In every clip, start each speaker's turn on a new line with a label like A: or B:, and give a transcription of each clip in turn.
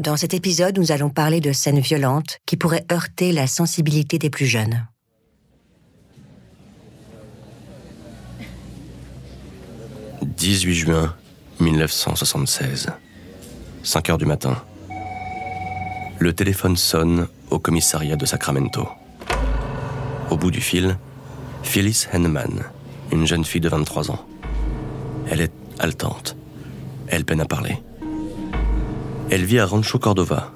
A: Dans cet épisode, nous allons parler de scènes violentes qui pourraient heurter la sensibilité des plus jeunes.
B: « 18 juin 1976. 5 heures du matin. Le téléphone sonne au commissariat de Sacramento. Au bout du fil, Phyllis Henneman, une jeune fille de 23 ans. Elle est haletante. Elle peine à parler. Elle vit à Rancho Cordova,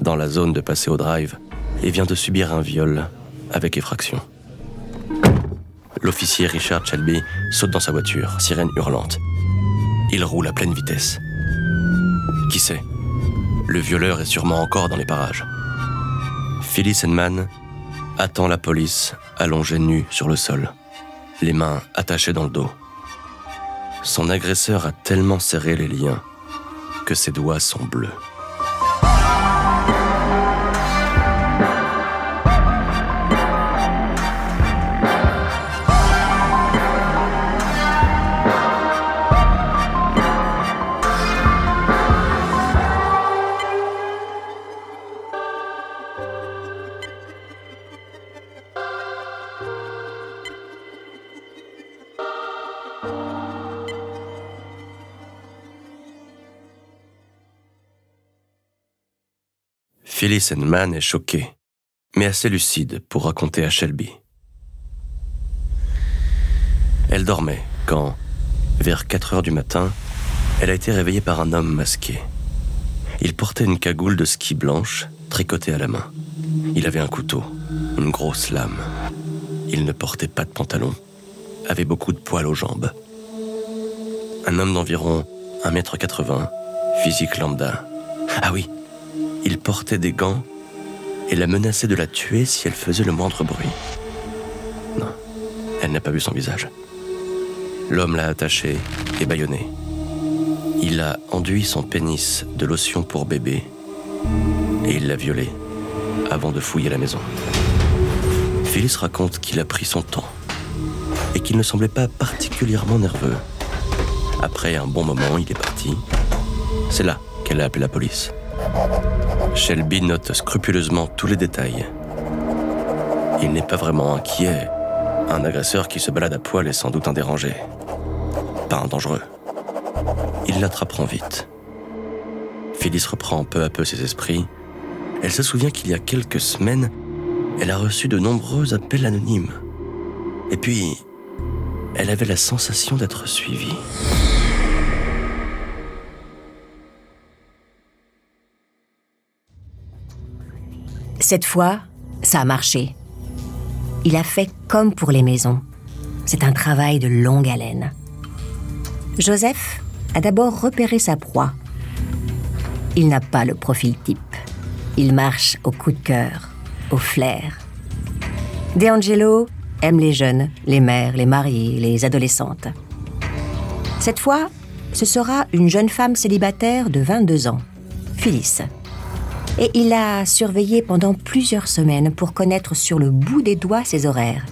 B: dans la zone de Paseo Drive, et vient de subir un viol avec effraction. L'officier Richard Shelby saute dans sa voiture, sirène hurlante. Il roule à pleine vitesse. Qui sait Le violeur est sûrement encore dans les parages. Phyllis Henman attend la police allongée nue sur le sol, les mains attachées dans le dos. Son agresseur a tellement serré les liens que ses doigts sont bleus. Phyllis Henman est choquée, mais assez lucide pour raconter à Shelby. Elle dormait quand, vers 4 heures du matin, elle a été réveillée par un homme masqué. Il portait une cagoule de ski blanche tricotée à la main. Il avait un couteau, une grosse lame. Il ne portait pas de pantalon, avait beaucoup de poils aux jambes. Un homme d'environ 1m80, physique lambda. Ah oui, il portait des gants et la menaçait de la tuer si elle faisait le moindre bruit. Non, elle n'a pas vu son visage. L'homme l'a attachée et bâillonnée. Il a enduit son pénis de lotion pour bébé et il l'a violée avant de fouiller la maison. Phyllis raconte qu'il a pris son temps et qu'il ne semblait pas particulièrement nerveux. Après un bon moment, il est parti. C'est là qu'elle a appelé la police. Shelby note scrupuleusement tous les détails. Il n'est pas vraiment inquiet. Un agresseur qui se balade à poil est sans doute un dérangé. Pas un dangereux. Ils l'attraperont vite. Phyllis reprend peu à peu ses esprits. Elle se souvient qu'il y a quelques semaines, elle a reçu de nombreux appels anonymes. Et puis, elle avait la sensation d'être suivie.
A: Cette fois, ça a marché. Il a fait comme pour les maisons. C'est un travail de longue haleine. Joseph a d'abord repéré sa proie. Il n'a pas le profil type. Il marche au coup de cœur, au flair. De aime les jeunes, les mères, les mariés, les adolescentes. Cette fois, ce sera une jeune femme célibataire de 22 ans, Phyllis et il l'a surveillée pendant plusieurs semaines pour connaître sur le bout des doigts ses horaires,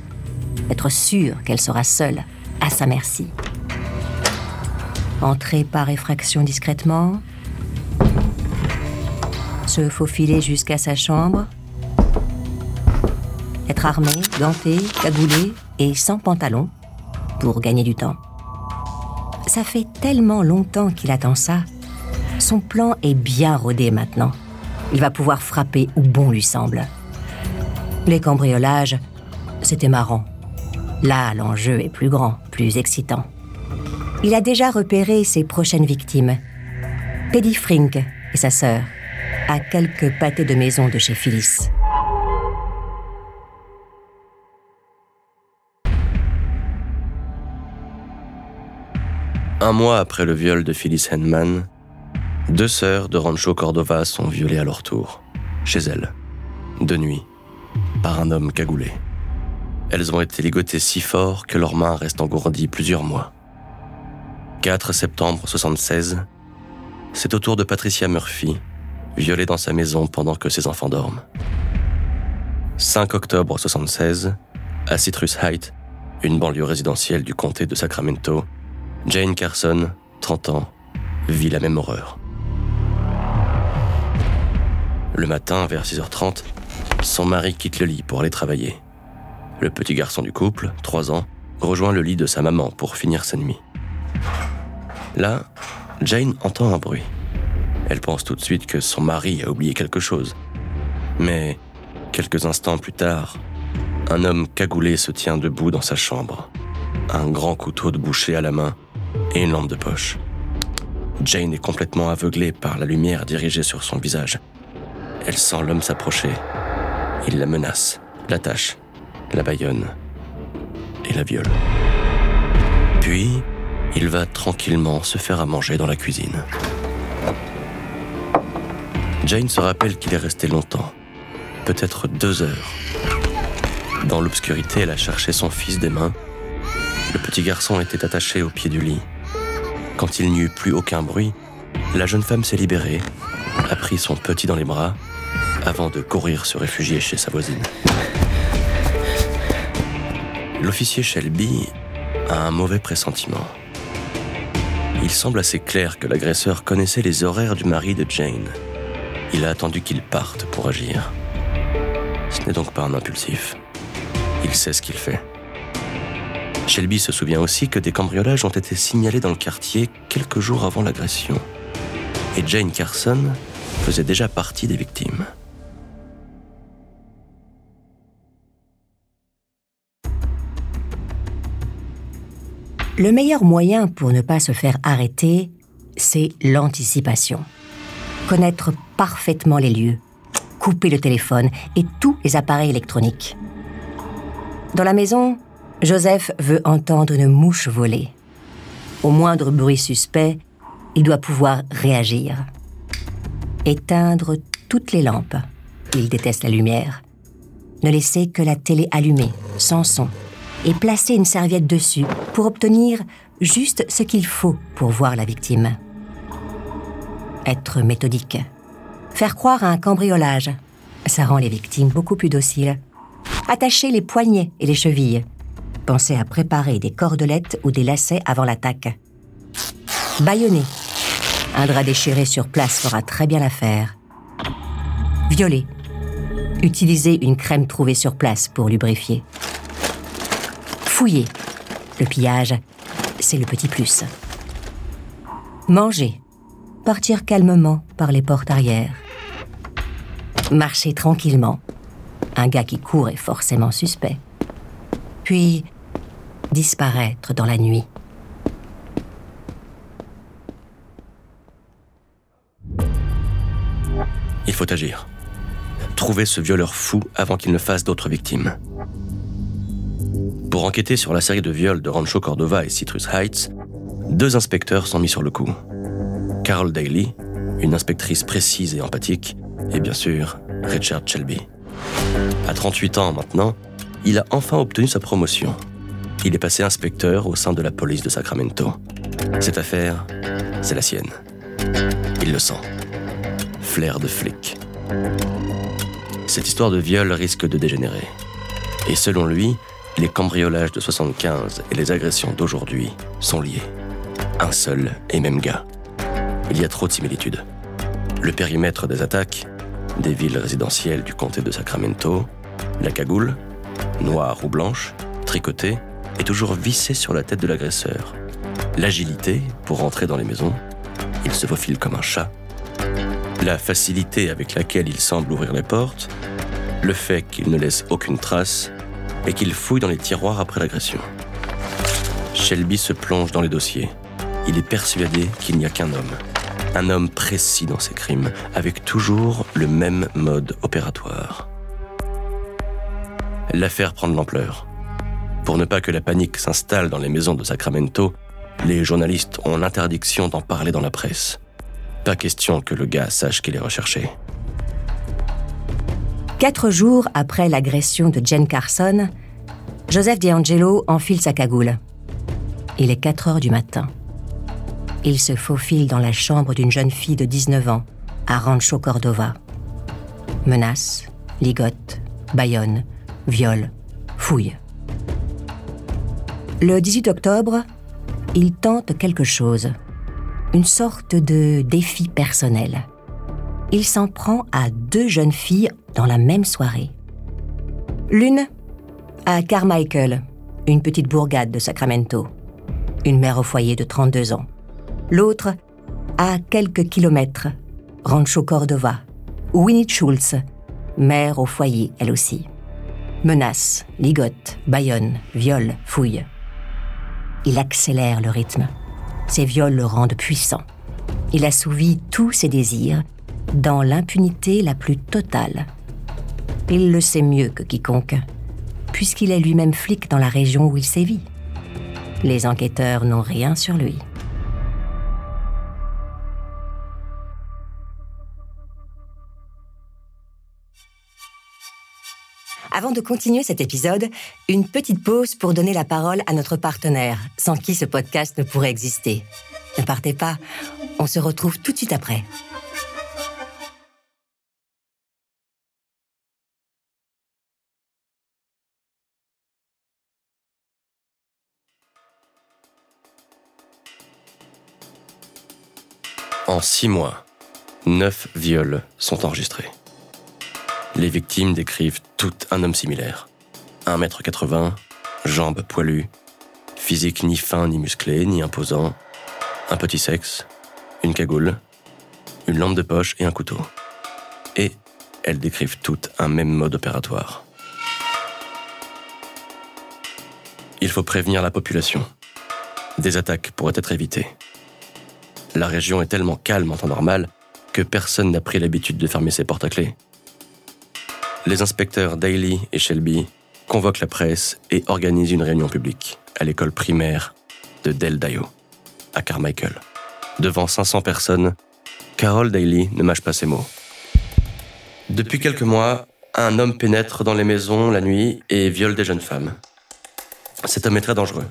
A: être sûr qu'elle sera seule, à sa merci. Entrer par effraction discrètement, se faufiler jusqu'à sa chambre, être armé, ganté, cagoulé et sans pantalon pour gagner du temps. Ça fait tellement longtemps qu'il attend ça. Son plan est bien rodé maintenant. Il va pouvoir frapper où bon lui semble. Les cambriolages, c'était marrant. Là, l'enjeu est plus grand, plus excitant. Il a déjà repéré ses prochaines victimes. Paddy Frink et sa sœur, à quelques pâtés de maison de chez Phyllis.
B: Un mois après le viol de Phyllis Henman, deux sœurs de Rancho Cordova sont violées à leur tour, chez elles, de nuit, par un homme cagoulé. Elles ont été ligotées si fort que leurs mains restent engourdies plusieurs mois. 4 septembre 76, c'est au tour de Patricia Murphy, violée dans sa maison pendant que ses enfants dorment. 5 octobre 76, à Citrus Heights, une banlieue résidentielle du comté de Sacramento, Jane Carson, 30 ans, vit la même horreur. Le matin, vers 6h30, son mari quitte le lit pour aller travailler. Le petit garçon du couple, 3 ans, rejoint le lit de sa maman pour finir sa nuit. Là, Jane entend un bruit. Elle pense tout de suite que son mari a oublié quelque chose. Mais quelques instants plus tard, un homme cagoulé se tient debout dans sa chambre, un grand couteau de boucher à la main et une lampe de poche. Jane est complètement aveuglée par la lumière dirigée sur son visage. Elle sent l'homme s'approcher. Il la menace, l'attache, la baïonne et la viole. Puis, il va tranquillement se faire à manger dans la cuisine. Jane se rappelle qu'il est resté longtemps, peut-être deux heures. Dans l'obscurité, elle a cherché son fils des mains. Le petit garçon était attaché au pied du lit. Quand il n'y eut plus aucun bruit, la jeune femme s'est libérée, a pris son petit dans les bras, avant de courir se réfugier chez sa voisine. L'officier Shelby a un mauvais pressentiment. Il semble assez clair que l'agresseur connaissait les horaires du mari de Jane. Il a attendu qu'il parte pour agir. Ce n'est donc pas un impulsif. Il sait ce qu'il fait. Shelby se souvient aussi que des cambriolages ont été signalés dans le quartier quelques jours avant l'agression. Et Jane Carson faisait déjà partie des victimes.
A: Le meilleur moyen pour ne pas se faire arrêter, c'est l'anticipation. Connaître parfaitement les lieux, couper le téléphone et tous les appareils électroniques. Dans la maison, Joseph veut entendre une mouche voler. Au moindre bruit suspect, il doit pouvoir réagir. Éteindre toutes les lampes. Il déteste la lumière. Ne laisser que la télé allumée, sans son, et placer une serviette dessus pour obtenir juste ce qu'il faut pour voir la victime. Être méthodique. Faire croire à un cambriolage. Ça rend les victimes beaucoup plus dociles. Attacher les poignets et les chevilles. Pensez à préparer des cordelettes ou des lacets avant l'attaque. Baïonner. Un drap déchiré sur place fera très bien l'affaire. Violer. Utilisez une crème trouvée sur place pour lubrifier. Fouiller. Le pillage, c'est le petit plus. Manger. Partir calmement par les portes arrière. Marcher tranquillement. Un gars qui court est forcément suspect. Puis disparaître dans la nuit.
B: Il faut agir. Trouver ce violeur fou avant qu'il ne fasse d'autres victimes. Pour enquêter sur la série de viols de Rancho Cordova et Citrus Heights, deux inspecteurs sont mis sur le coup. Carol Daly, une inspectrice précise et empathique, et bien sûr Richard Shelby. À 38 ans maintenant, il a enfin obtenu sa promotion. Il est passé inspecteur au sein de la police de Sacramento. Cette affaire, c'est la sienne. Il le sent. Flair de flic. Cette histoire de viol risque de dégénérer. Et selon lui, les cambriolages de 75 et les agressions d'aujourd'hui sont liés. Un seul et même gars. Il y a trop de similitudes. Le périmètre des attaques, des villes résidentielles du comté de Sacramento, la cagoule, noire ou blanche, tricotée, est toujours vissée sur la tête de l'agresseur. L'agilité pour rentrer dans les maisons, il se faufile comme un chat. La facilité avec laquelle il semble ouvrir les portes, le fait qu'il ne laisse aucune trace et qu'il fouille dans les tiroirs après l'agression. Shelby se plonge dans les dossiers. Il est persuadé qu'il n'y a qu'un homme. Un homme précis dans ses crimes, avec toujours le même mode opératoire. L'affaire prend de l'ampleur. Pour ne pas que la panique s'installe dans les maisons de Sacramento, les journalistes ont l'interdiction d'en parler dans la presse. Pas question que le gars sache qu'il est recherché.
A: Quatre jours après l'agression de Jen Carson, Joseph D'Angelo enfile sa cagoule. Il est 4 heures du matin. Il se faufile dans la chambre d'une jeune fille de 19 ans, à Rancho Cordova. Menace, ligote, baïonne, viol, fouille. Le 18 octobre, il tente quelque chose. Une sorte de défi personnel. Il s'en prend à deux jeunes filles dans la même soirée. L'une à Carmichael, une petite bourgade de Sacramento, une mère au foyer de 32 ans. L'autre à quelques kilomètres, Rancho Cordova, Winnie Schultz, mère au foyer elle aussi. Menaces, ligotes, baïonne, viols, fouilles. Il accélère le rythme. Ses viols le rendent puissant. Il assouvit tous ses désirs dans l'impunité la plus totale. Il le sait mieux que quiconque, puisqu'il est lui-même flic dans la région où il sévit. Les enquêteurs n'ont rien sur lui. Avant de continuer cet épisode, une petite pause pour donner la parole à notre partenaire, sans qui ce podcast ne pourrait exister. Ne partez pas, on se retrouve tout de suite après.
B: En six mois, neuf viols sont enregistrés. Les victimes décrivent tout un homme similaire. 1m80, jambes poilues, physique ni fin ni musclé, ni imposant, un petit sexe, une cagoule, une lampe de poche et un couteau. Et elles décrivent toutes un même mode opératoire. Il faut prévenir la population. Des attaques pourraient être évitées. La région est tellement calme en temps normal que personne n'a pris l'habitude de fermer ses portes à clé les inspecteurs Daly et Shelby convoquent la presse et organisent une réunion publique à l'école primaire de Del Dayo, à Carmichael. Devant 500 personnes, Carol Daly ne mâche pas ses mots. Depuis quelques mois, un homme pénètre dans les maisons la nuit et viole des jeunes femmes. Cet homme est très dangereux.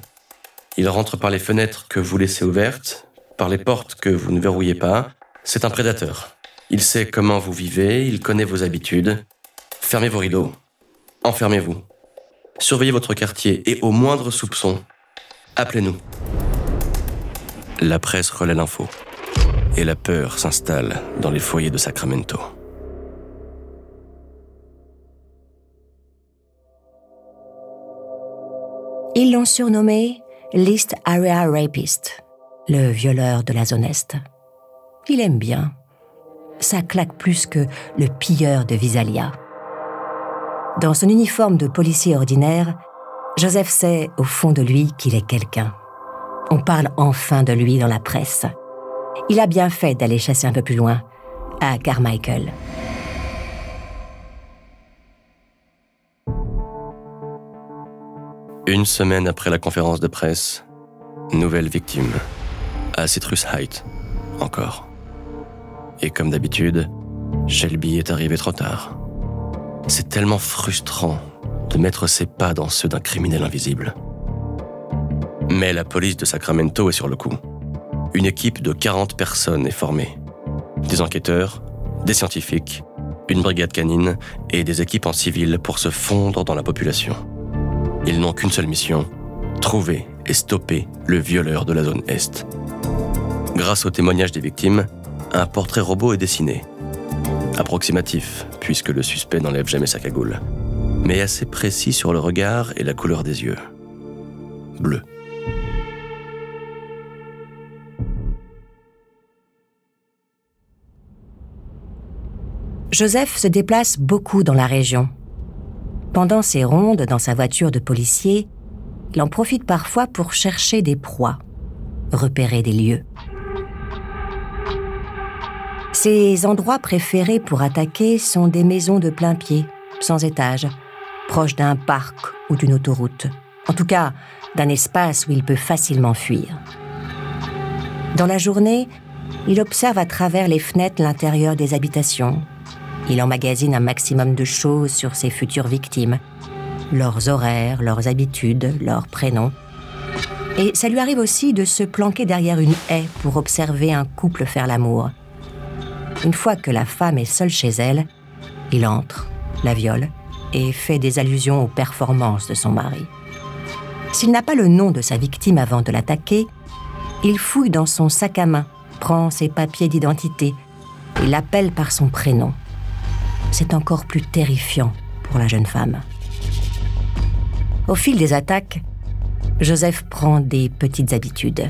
B: Il rentre par les fenêtres que vous laissez ouvertes, par les portes que vous ne verrouillez pas. C'est un prédateur. Il sait comment vous vivez, il connaît vos habitudes, Fermez vos rideaux. Enfermez-vous. Surveillez votre quartier et au moindre soupçon, appelez-nous. La presse relaie l'info. Et la peur s'installe dans les foyers de Sacramento.
A: Ils l'ont surnommé List Area Rapist, le violeur de la zone Est. Il aime bien. Ça claque plus que le pilleur de Visalia. Dans son uniforme de policier ordinaire, Joseph sait au fond de lui qu'il est quelqu'un. On parle enfin de lui dans la presse. Il a bien fait d'aller chasser un peu plus loin, à Carmichael.
B: Une semaine après la conférence de presse, nouvelle victime, à Citrus Heights, encore. Et comme d'habitude, Shelby est arrivé trop tard. C'est tellement frustrant de mettre ses pas dans ceux d'un criminel invisible. Mais la police de Sacramento est sur le coup. Une équipe de 40 personnes est formée. Des enquêteurs, des scientifiques, une brigade canine et des équipes en civil pour se fondre dans la population. Ils n'ont qu'une seule mission, trouver et stopper le violeur de la zone Est. Grâce au témoignage des victimes, un portrait robot est dessiné Approximatif, puisque le suspect n'enlève jamais sa cagoule, mais assez précis sur le regard et la couleur des yeux. Bleu.
A: Joseph se déplace beaucoup dans la région. Pendant ses rondes dans sa voiture de policier, il en profite parfois pour chercher des proies, repérer des lieux. Ses endroits préférés pour attaquer sont des maisons de plein pied, sans étage, proches d'un parc ou d'une autoroute. En tout cas, d'un espace où il peut facilement fuir. Dans la journée, il observe à travers les fenêtres l'intérieur des habitations. Il emmagasine un maximum de choses sur ses futures victimes, leurs horaires, leurs habitudes, leurs prénoms. Et ça lui arrive aussi de se planquer derrière une haie pour observer un couple faire l'amour. Une fois que la femme est seule chez elle, il entre, la viole et fait des allusions aux performances de son mari. S'il n'a pas le nom de sa victime avant de l'attaquer, il fouille dans son sac à main, prend ses papiers d'identité, et l'appelle par son prénom. C'est encore plus terrifiant pour la jeune femme. Au fil des attaques, Joseph prend des petites habitudes.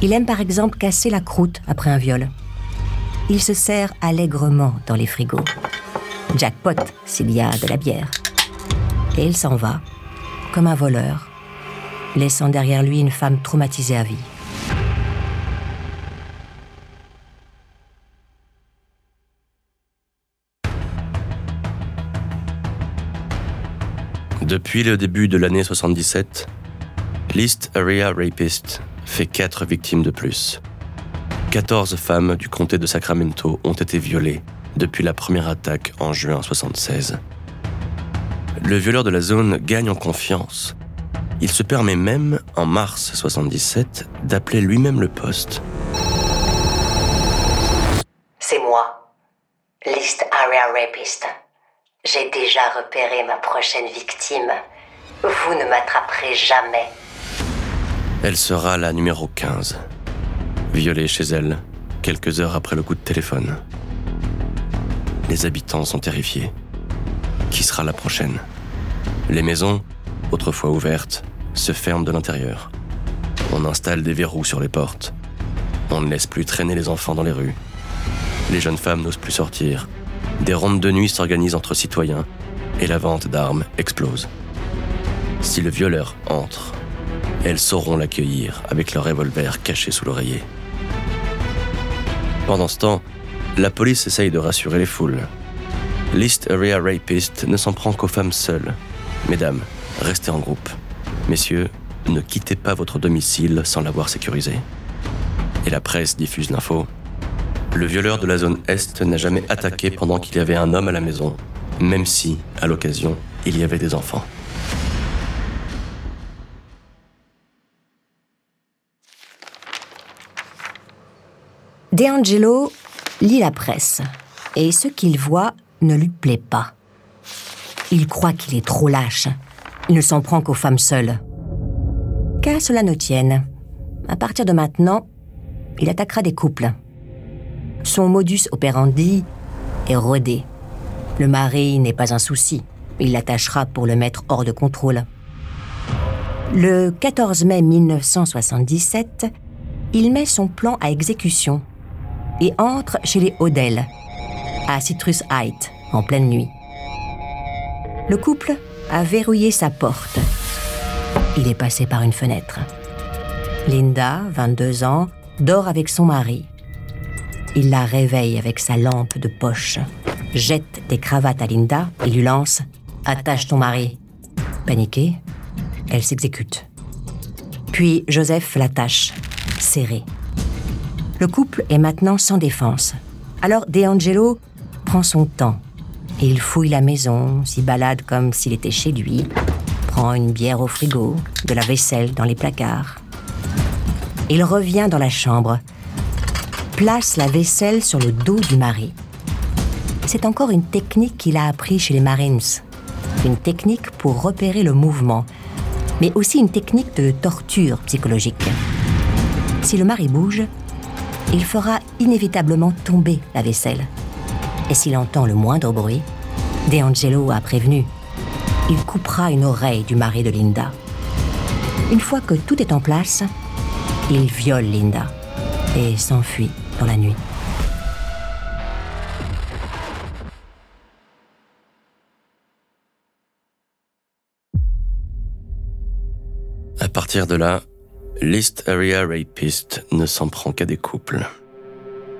A: Il aime par exemple casser la croûte après un viol. Il se sert allègrement dans les frigos. Jackpot s'il y a de la bière. Et il s'en va, comme un voleur, laissant derrière lui une femme traumatisée à vie.
B: Depuis le début de l'année 77, l'East Area Rapist fait quatre victimes de plus. 14 femmes du comté de Sacramento ont été violées depuis la première attaque en juin 76. Le violeur de la zone gagne en confiance. Il se permet même, en mars 77, d'appeler lui-même le poste.
A: C'est moi, List Area Rapist. J'ai déjà repéré ma prochaine victime. Vous ne m'attraperez jamais.
B: Elle sera la numéro 15. Violée chez elle, quelques heures après le coup de téléphone. Les habitants sont terrifiés. Qui sera la prochaine? Les maisons, autrefois ouvertes, se ferment de l'intérieur. On installe des verrous sur les portes. On ne laisse plus traîner les enfants dans les rues. Les jeunes femmes n'osent plus sortir. Des rondes de nuit s'organisent entre citoyens et la vente d'armes explose. Si le violeur entre, elles sauront l'accueillir avec leur revolver caché sous l'oreiller. Pendant ce temps, la police essaye de rassurer les foules. List Area Rapist ne s'en prend qu'aux femmes seules. Mesdames, restez en groupe. Messieurs, ne quittez pas votre domicile sans l'avoir sécurisé. Et la presse diffuse l'info. Le violeur de la zone Est n'a jamais attaqué pendant qu'il y avait un homme à la maison, même si, à l'occasion, il y avait des enfants.
A: DeAngelo lit la presse et ce qu'il voit ne lui plaît pas. Il croit qu'il est trop lâche. Il ne s'en prend qu'aux femmes seules. Qu'à cela ne tienne, à partir de maintenant, il attaquera des couples. Son modus operandi est rodé. Le mari n'est pas un souci. Il l'attachera pour le mettre hors de contrôle. Le 14 mai 1977, il met son plan à exécution et entre chez les Odell, à Citrus Heights, en pleine nuit. Le couple a verrouillé sa porte. Il est passé par une fenêtre. Linda, 22 ans, dort avec son mari. Il la réveille avec sa lampe de poche, jette des cravates à Linda et lui lance ⁇ Attache ton mari !⁇ Paniquée, elle s'exécute. Puis Joseph l'attache, serré. Le couple est maintenant sans défense. Alors DeAngelo prend son temps. Et il fouille la maison, s'y balade comme s'il était chez lui, prend une bière au frigo, de la vaisselle dans les placards. Il revient dans la chambre, place la vaisselle sur le dos du mari. C'est encore une technique qu'il a appris chez les Marines. Une technique pour repérer le mouvement, mais aussi une technique de torture psychologique. Si le mari bouge, il fera inévitablement tomber la vaisselle. Et s'il entend le moindre bruit, De Angelo a prévenu. Il coupera une oreille du mari de Linda. Une fois que tout est en place, il viole Linda et s'enfuit dans la nuit.
B: À partir de là, List Area Rapist ne s'en prend qu'à des couples.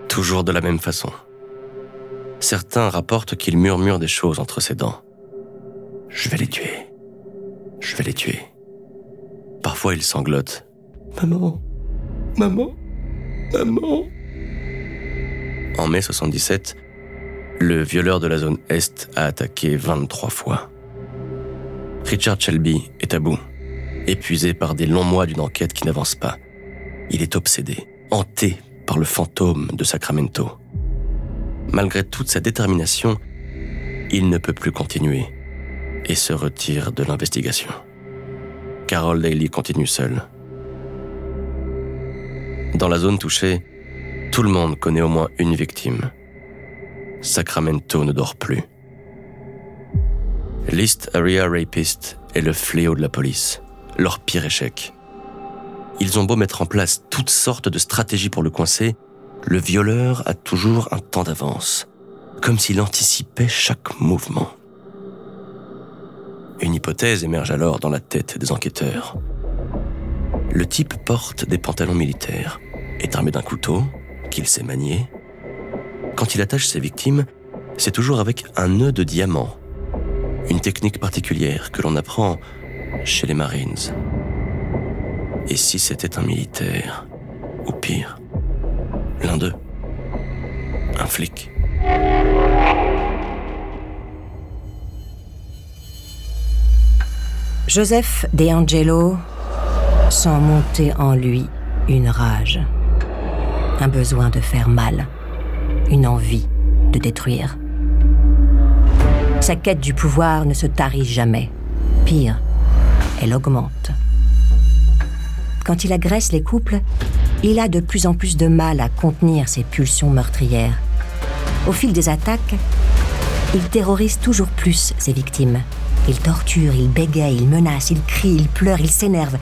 B: Toujours de la même façon. Certains rapportent qu'il murmure des choses entre ses dents. Je vais les tuer. Je vais les tuer. Parfois il sanglote. Maman. Maman. Maman. En mai 77, le violeur de la zone Est a attaqué 23 fois. Richard Shelby est à bout épuisé par des longs mois d'une enquête qui n'avance pas. Il est obsédé, hanté par le fantôme de Sacramento. Malgré toute sa détermination, il ne peut plus continuer et se retire de l'investigation. Carol Daly continue seule. Dans la zone touchée, Tout le monde connaît au moins une victime. Sacramento ne dort plus. L'East Area Rapist est le fléau de la police, leur pire échec. Ils ont beau mettre en place toutes sortes de stratégies pour le coincer, le violeur a toujours un temps d'avance, comme s'il anticipait chaque mouvement. Une hypothèse émerge alors dans la tête des enquêteurs. Le type porte des pantalons militaires, est armé d'un couteau, qu'il sait manier. Quand il attache ses victimes, c'est toujours avec un nœud de diamant, une technique particulière que l'on apprend chez les Marines. Et si c'était un militaire Ou pire, l'un d'eux Un flic
A: Joseph De Angelo sent monter en lui une rage, un besoin de faire mal, une envie de détruire. Sa quête du pouvoir ne se tarit jamais. Pire, elle augmente. Quand il agresse les couples, il a de plus en plus de mal à contenir ses pulsions meurtrières. Au fil des attaques, il terrorise toujours plus ses victimes. Il torture, il bégaye, il menace, il crie, il pleure, il s'énerve.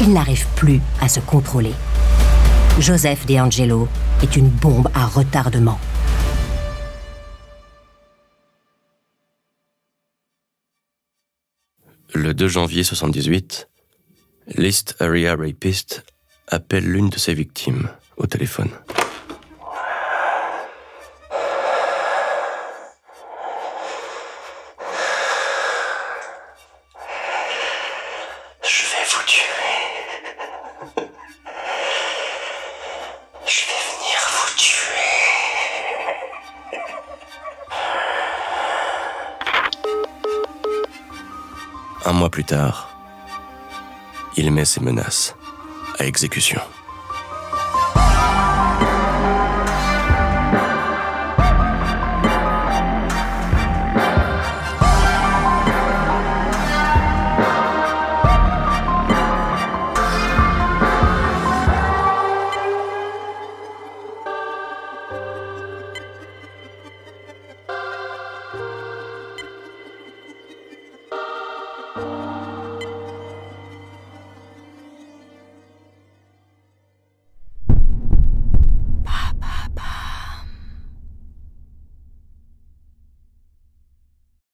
A: Il n'arrive plus à se contrôler. Joseph De Angelo est une bombe à retardement.
B: Le 2 janvier 78, l'East Area Rapist appelle l'une de ses victimes au téléphone. Un mois plus tard, il met ses menaces à exécution.